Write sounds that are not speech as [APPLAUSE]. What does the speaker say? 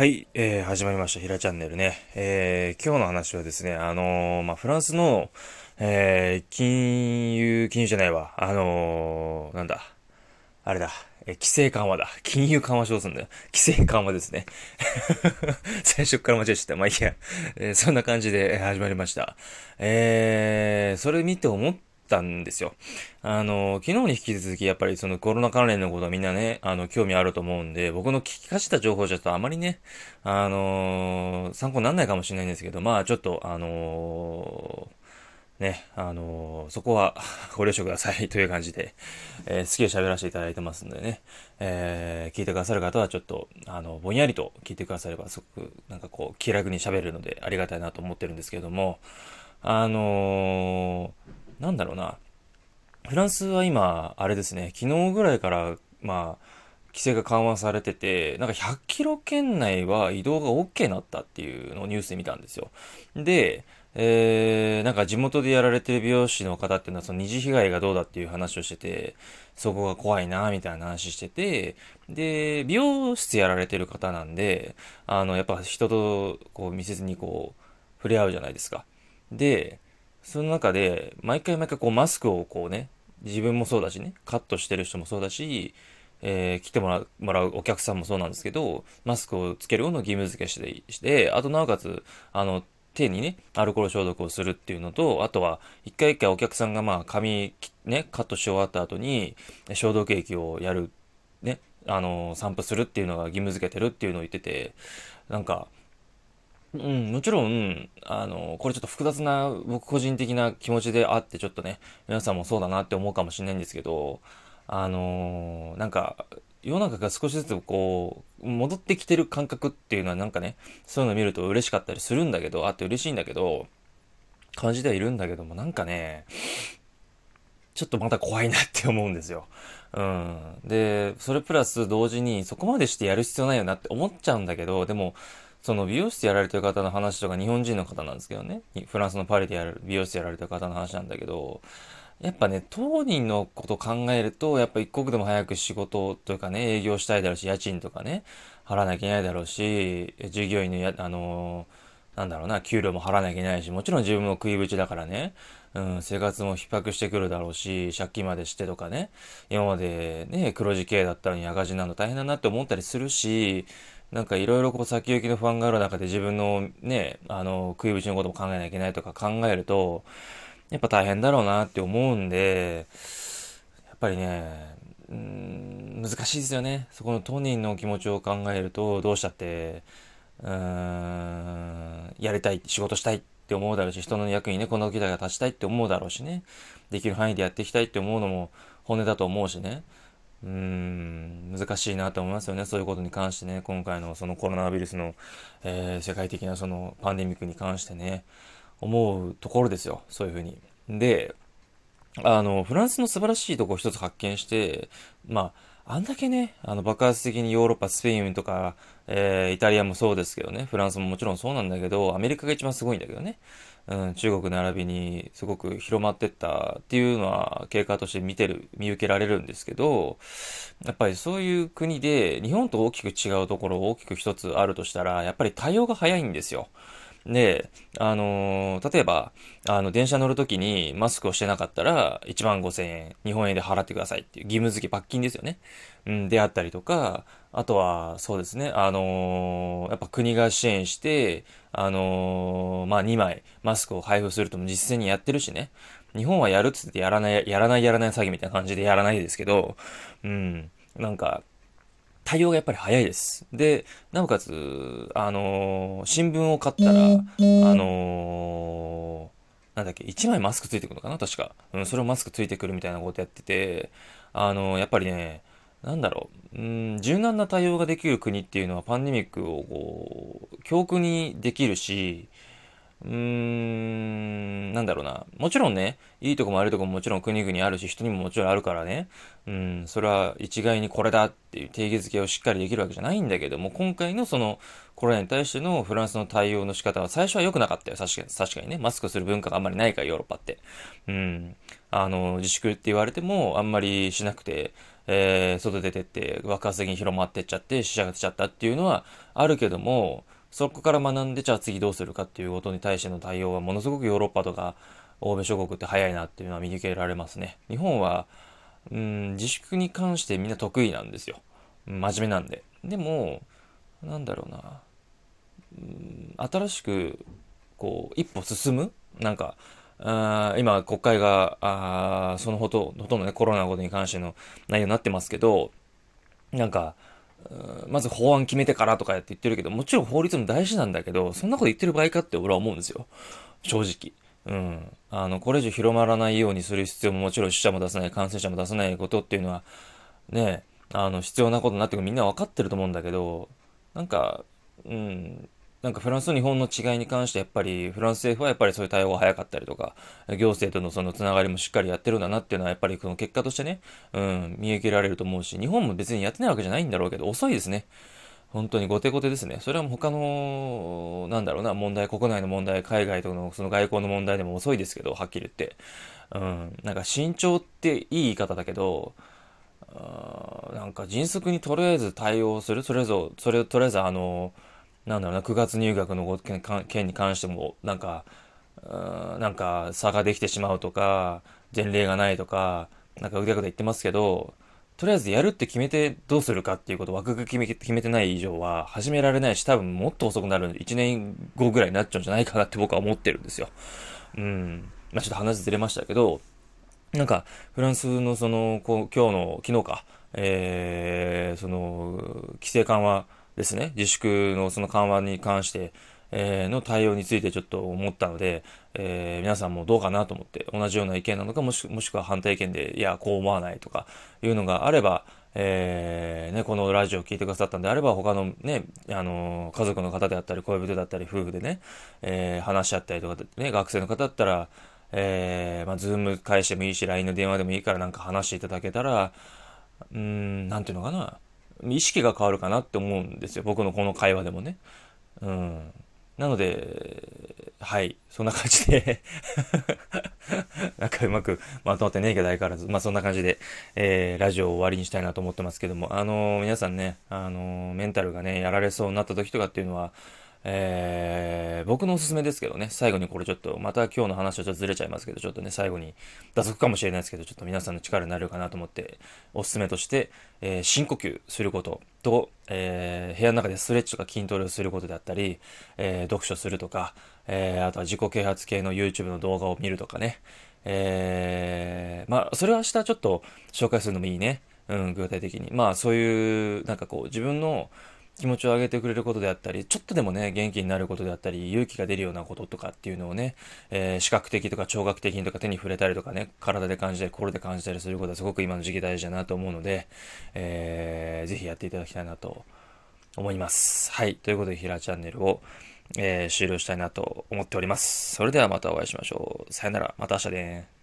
はい、えー、始まりました、ひらチャンネルね。えー、今日の話はですね、あのー、まあ、フランスの、えー、金融、金融じゃないわ、あのー、なんだ、あれだ、えー、規制緩和だ。金融緩和しようすんだよ。規制緩和ですね。[LAUGHS] 最初から間違えちゃった。まあいいや、えー、そんな感じで始まりました。えー、それ見て思ったたんですよ。あの、昨日に引き続きやっぱりそのコロナ関連のことはみんなね、あの、興味あると思うんで、僕の聞きかした情報じゃとあまりね、あのー、参考にならないかもしれないんですけど、まあちょっと、あのーね、あのー、そこは [LAUGHS] ご了承ください [LAUGHS] という感じで、えー、好きで喋らせていただいてますんでね、えー、聞いてくださる方はちょっと、あの、ぼんやりと聞いてくだされば、すごく、なんかこう、気楽に喋れるのでありがたいなと思ってるんですけども、あのなんだろうな。フランスは今、あれですね、昨日ぐらいから、まあ、規制が緩和されてて、なんか100キロ圏内は移動が OK になったっていうのをニュースで見たんですよ。で、えー、なんか地元でやられてる美容師の方っていうのはその二次被害がどうだっていう話をしてて、そこが怖いなみたいな話してて、で、美容室やられてる方なんで、あの、やっぱ人とこう密接にこう、触れ合うじゃないですか。で、その中で、毎回毎回こうマスクをこうね、自分もそうだしね、カットしてる人もそうだし、えー、来てもらうもらうお客さんもそうなんですけど、マスクをつけるのを義務付けしてして、あとなおかつ、あの、手にね、アルコール消毒をするっていうのと、あとは、一回一回お客さんがまあ、髪、ね、カットし終わった後に、消毒液をやる、ね、あの、散布するっていうのが義務付けてるっていうのを言ってて、なんか、うん、もちろん、あの、これちょっと複雑な僕個人的な気持ちであって、ちょっとね、皆さんもそうだなって思うかもしれないんですけど、あのなんか、世の中が少しずつこう、戻ってきてる感覚っていうのはなんかね、そういうの見ると嬉しかったりするんだけど、あって嬉しいんだけど、感じてはいるんだけども、なんかね、ちょっとまだ怖いなって思うんですよ。うん。で、それプラス同時にそこまでしてやる必要ないよなって思っちゃうんだけど、でも、その美容室やられてる方の話とか日本人の方なんですけどね、フランスのパリでやる美容室やられてる方の話なんだけど、やっぱね、当人のこと考えると、やっぱ一刻でも早く仕事というかね、営業したいだろうし、家賃とかね、払わなきゃいけないだろうし、従業員のや、あのー、なんだろうな、給料も払わなきゃいけないし、もちろん自分も食いぶちだからね、うん、生活も逼迫してくるだろうし、借金までしてとかね、今までね、黒字経営だったのに赤字なの大変だなって思ったりするし、なんかいろいろこう先行きの不安がある中で自分のね、あの、食いぶちのことも考えなきゃいけないとか考えると、やっぱ大変だろうなって思うんで、やっぱりね、うーん、難しいですよね。そこの当人の気持ちを考えると、どうしたって、うーん、やりたい、仕事したいって思うだろうし、人の役にね、この機会が立ちたいって思うだろうしね、できる範囲でやっていきたいって思うのも本音だと思うしね。うーん、難しいなと思いますよね。そういうことに関してね、今回のそのコロナウイルスの、えー、世界的なそのパンデミックに関してね、思うところですよ。そういうふうに。で、あの、フランスの素晴らしいとこを一つ発見して、まあ、あんだけね、あの、爆発的にヨーロッパ、スペインとか、えー、イタリアもそうですけどね、フランスももちろんそうなんだけど、アメリカが一番すごいんだけどね。うん、中国並びにすごく広まってったっていうのは経過として見てる、見受けられるんですけど、やっぱりそういう国で日本と大きく違うところ大きく一つあるとしたら、やっぱり対応が早いんですよ。で、あのー、例えば、あの、電車乗るときにマスクをしてなかったら、1万5千円、日本円で払ってくださいっていう義務付け罰金ですよね。うん、であったりとか、あとは、そうですね、あのー、やっぱ国が支援して、あのー、まあ、2枚マスクを配布するとも実際にやってるしね。日本はやるっつってやらない、やらないやらない詐欺みたいな感じでやらないですけど、うん、なんか、対応がやっぱり早いです。で、なおかつ、あのー、新聞を買ったら、あのー、なんだっけ、1枚マスクついてくるのかな？確か。うん、それをマスクついてくるみたいなことやってて、あのー、やっぱりね、なんだろう、うん、柔軟な対応ができる国っていうのはパンデミックをこう、教訓にできるし、うーん、なんだろうな。もちろんね、いいとこも悪いとこももちろん国々あるし、人にももちろんあるからね。うん、それは一概にこれだっていう定義づけをしっかりできるわけじゃないんだけども、今回のそのコロナに対してのフランスの対応の仕方は最初は良くなかったよ。確かに、確かにね。マスクする文化があんまりないから、ヨーロッパって。うん。あの、自粛って言われてもあんまりしなくて、えー、外出てって爆発的に広まってっちゃって死者が出ちゃったっていうのはあるけども、そこから学んで、じゃあ次どうするかっていうことに対しての対応はものすごくヨーロッパとか欧米諸国って早いなっていうのは見受けられますね。日本は、うん、自粛に関してみんな得意なんですよ。真面目なんで。でも、なんだろうな。うん、新しく、こう、一歩進む？なんか、あ今、国会が、あそのほとほとんどね、コロナのことに関しての内容になってますけど、なんか、まず法案決めてからとかやって言ってるけど、もちろん法律も大事なんだけど、そんなこと言ってる場合かって俺は思うんですよ。正直。うん。あの、これ以上広まらないようにする必要ももちろん死者も出さない、感染者も出さないことっていうのは、ね、あの、必要なことになってくるみんな分かってると思うんだけど、なんか、うん、なんかフランスと日本の違いに関してやっぱりフランス政府はやっぱりそういう対応が早かったりとか、行政とのそのつながりもしっかりやってるんだなっていうのはやっぱりこの結果としてね、うん、見受けられると思うし、日本も別にやってないわけじゃないんだろうけど、遅いですね。本当に後手後手ですね。それは他の、なんだろうな、問題、国内の問題、海外とのその外交の問題でも遅いですけど、はっきり言って。うん、なんか慎重っていい言い方だけど、なんか迅速にとりあえず対応する、それぞれ、それとりあえずあの、なんだろうな、9月入学の件に関しても、なんか、なんか差ができてしまうとか、前例がないとか、なんかうだうだ言ってますけど、とりあえずやるって決めてどうするかっていうこと枠が決め決めてない以上は始められないし、多分もっと遅くなる1年後ぐらいになっちゃうんじゃないかなって僕は思ってるんですよ。うん。まあ、ちょっと話ずれましたけど、なんか、フランスのその、こう今日の、昨日か、えー、その、規制緩和ですね、自粛のその緩和に関して、えー、の対応についてちょっと思ったので、えー、皆さんもどうかなと思って、同じような意見なのか、もしくは反対意見で、いや、こう思わないとかいうのがあれば、えー、ね、このラジオを聞いてくださったんであれば、他のね、あの、家族の方であったり、恋人だったり、夫婦でね、えー、話し合ったりとか、ね、学生の方だったら、えー、まあ、ズーム返してもいいし、LINE の電話でもいいからなんか話していただけたら、うん、なんていうのかな。意識が変わるかなって思うんですよ。僕のこの会話でもね。うん。なので、はい、そんな感じで [LAUGHS] なんかうまくまとまってねえけど相変わらず、まあそんな感じで、えー、ラジオを終わりにしたいなと思ってますけども、あのー、皆さんね、あのー、メンタルがね、やられそうになった時とかっていうのは、えー、僕のおすすめですけどね、最後にこれちょっと、また今日の話はちょっとずれちゃいますけど、ちょっとね、最後に、脱足かもしれないですけど、ちょっと皆さんの力になるかなと思って、おすすめとして、えー、深呼吸することと、えー、部屋の中でストレッチとか筋トレをすることであったり、え読書するとか、えあとは自己啓発系の YouTube の動画を見るとかね、えまあ、それは明日ちょっと紹介するのもいいね。うん、具体的に。まあ、そういう、なんかこう、自分の、気持ちを上げてくれることであったり、ちょっとでもね、元気になることであったり、勇気が出るようなこととかっていうのをね、えー、視覚的とか聴覚的にとか手に触れたりとかね、体で感じたり、心で感じたりすることはすごく今の時期大事だなと思うので、えー、ぜひやっていただきたいなと思います。はい。ということで、ひらチャンネルを、えー、終了したいなと思っております。それではまたお会いしましょう。さよなら。また明日ね。